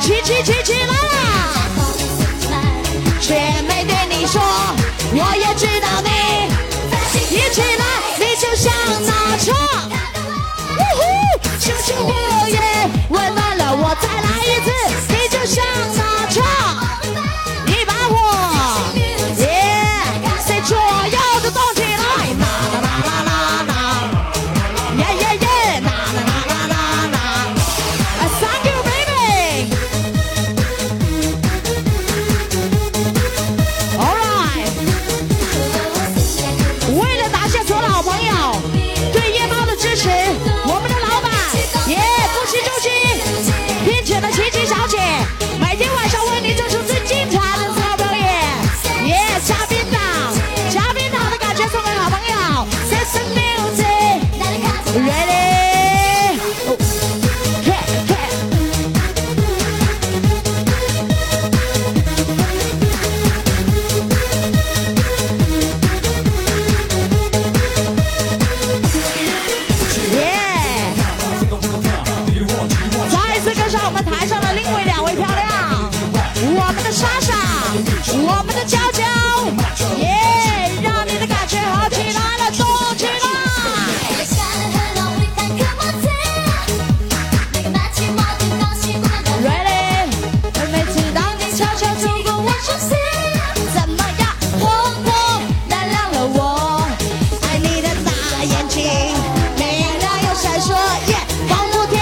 起起起起来了！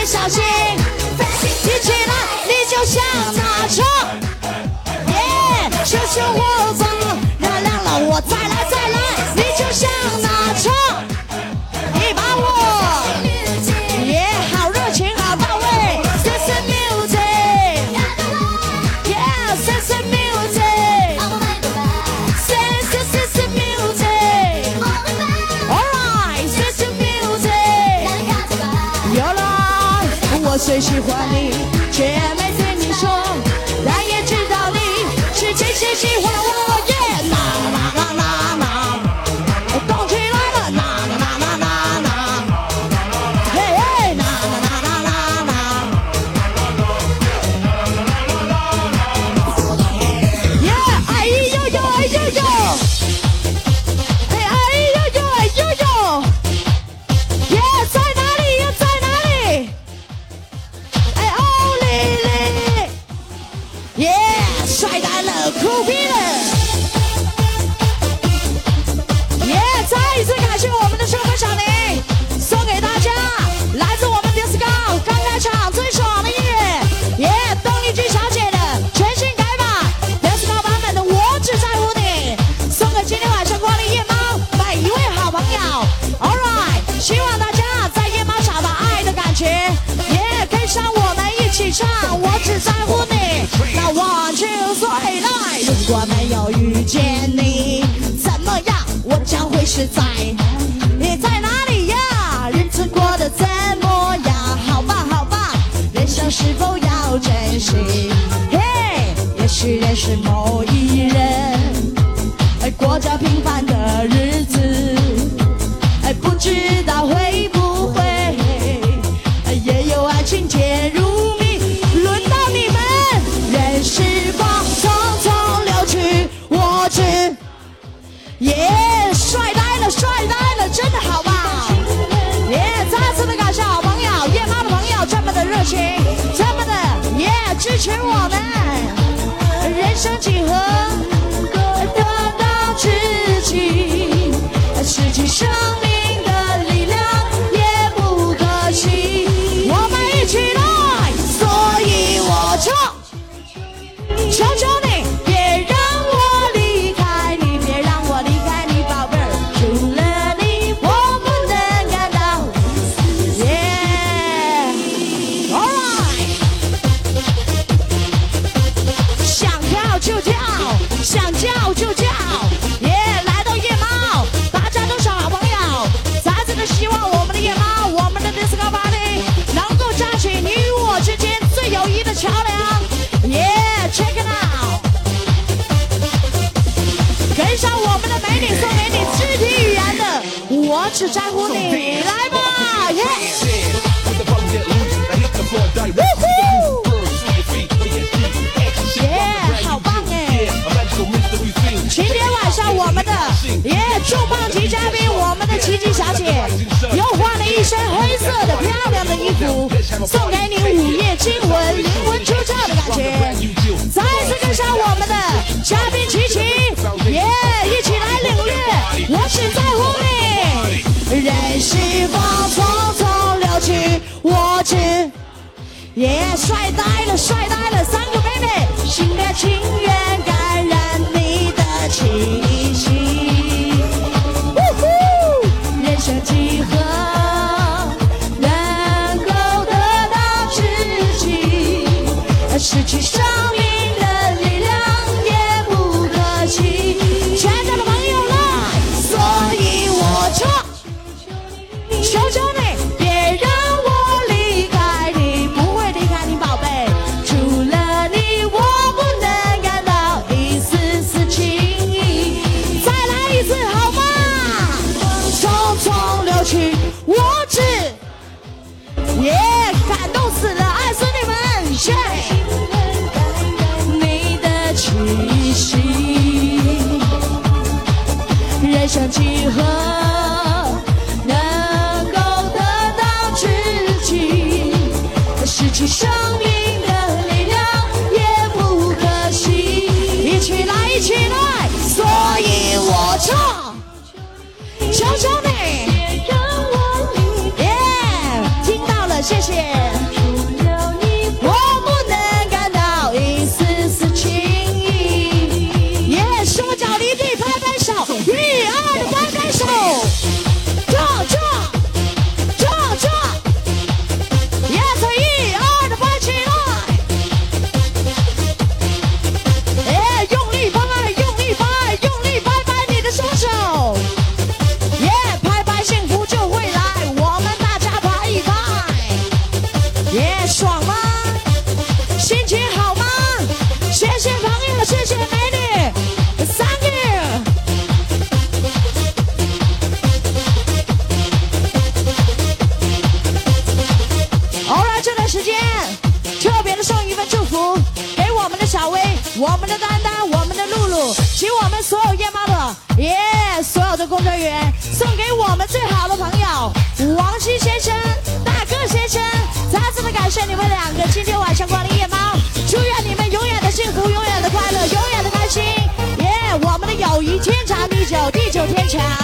小心，提起来你就像那车，耶！求求我吧，原谅了我再来。很喜欢你，却没对你说，但也知道你是真心喜欢我。帅呆了酷毙了耶再一次。是在。你在哪里呀？日子过得怎么样好吧好吧人生是否要珍惜？嘿也许认识某一人过着平凡的只在乎你来吧耶呜呼耶好棒哎今天晚上我们的耶重磅级嘉宾我们的琪琪小姐又换了一身黑色的漂亮的衣服送给你午夜惊魂灵魂出窍的感觉再次跟上我们的嘉宾琪琪耶一起来领略我只在乎细胞匆匆流去，我只耶，帅呆了，帅呆了，三个妹妹，心甘情愿。几何能够得到知己，失去生命的力量也不可惜，一起来一起来，所以我唱，求求你，别让我离。耶，听到了，谢谢。地久天长。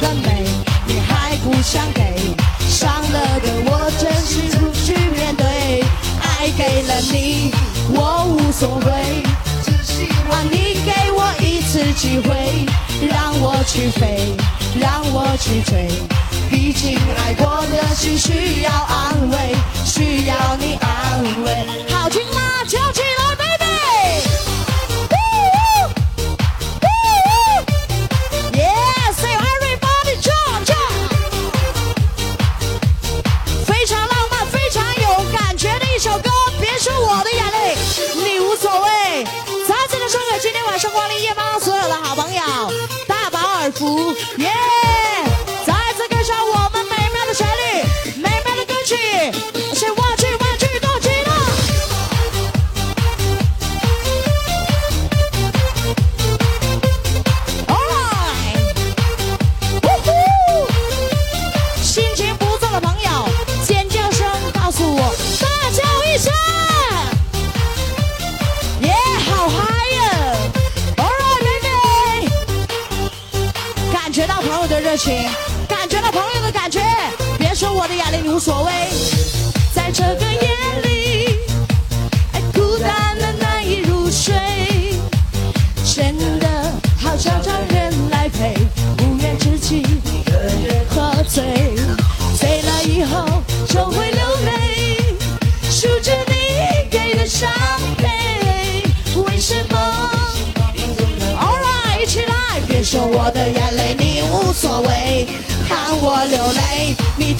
很美你还不想给伤了的我真心不去面对爱给了你我无所谓只希望你给我一次机会让我去飞让我去追。毕竟爱过的心需要安慰需要你安慰。好听吗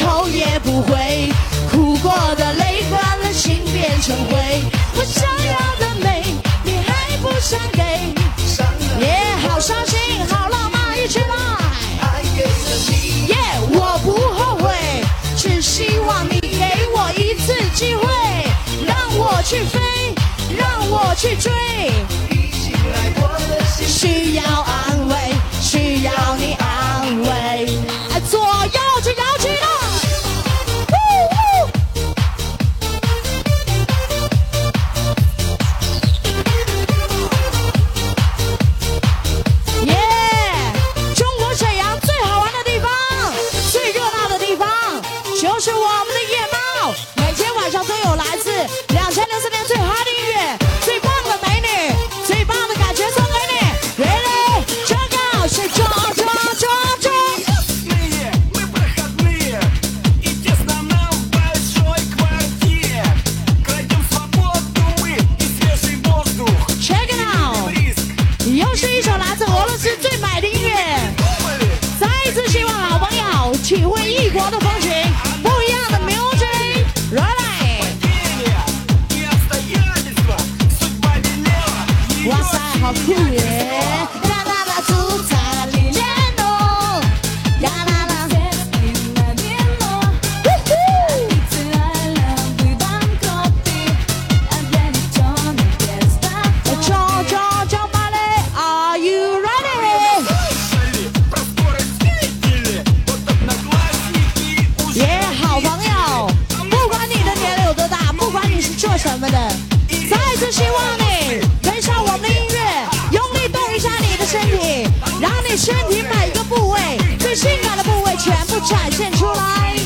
头也不回，哭过的泪干了，心变成灰。我想要的美，你还不想给？耶，好伤心，好浪漫，一起来！耶，我不后悔，只希望你给我一次机会，让我去飞，让我去追。的心，需要安慰，需要你安慰。体会异国的什么的？再次希望你跟上我们的音乐，用力动一下你的身体，让你身体每一个部位、最性感的部位全部展现出来。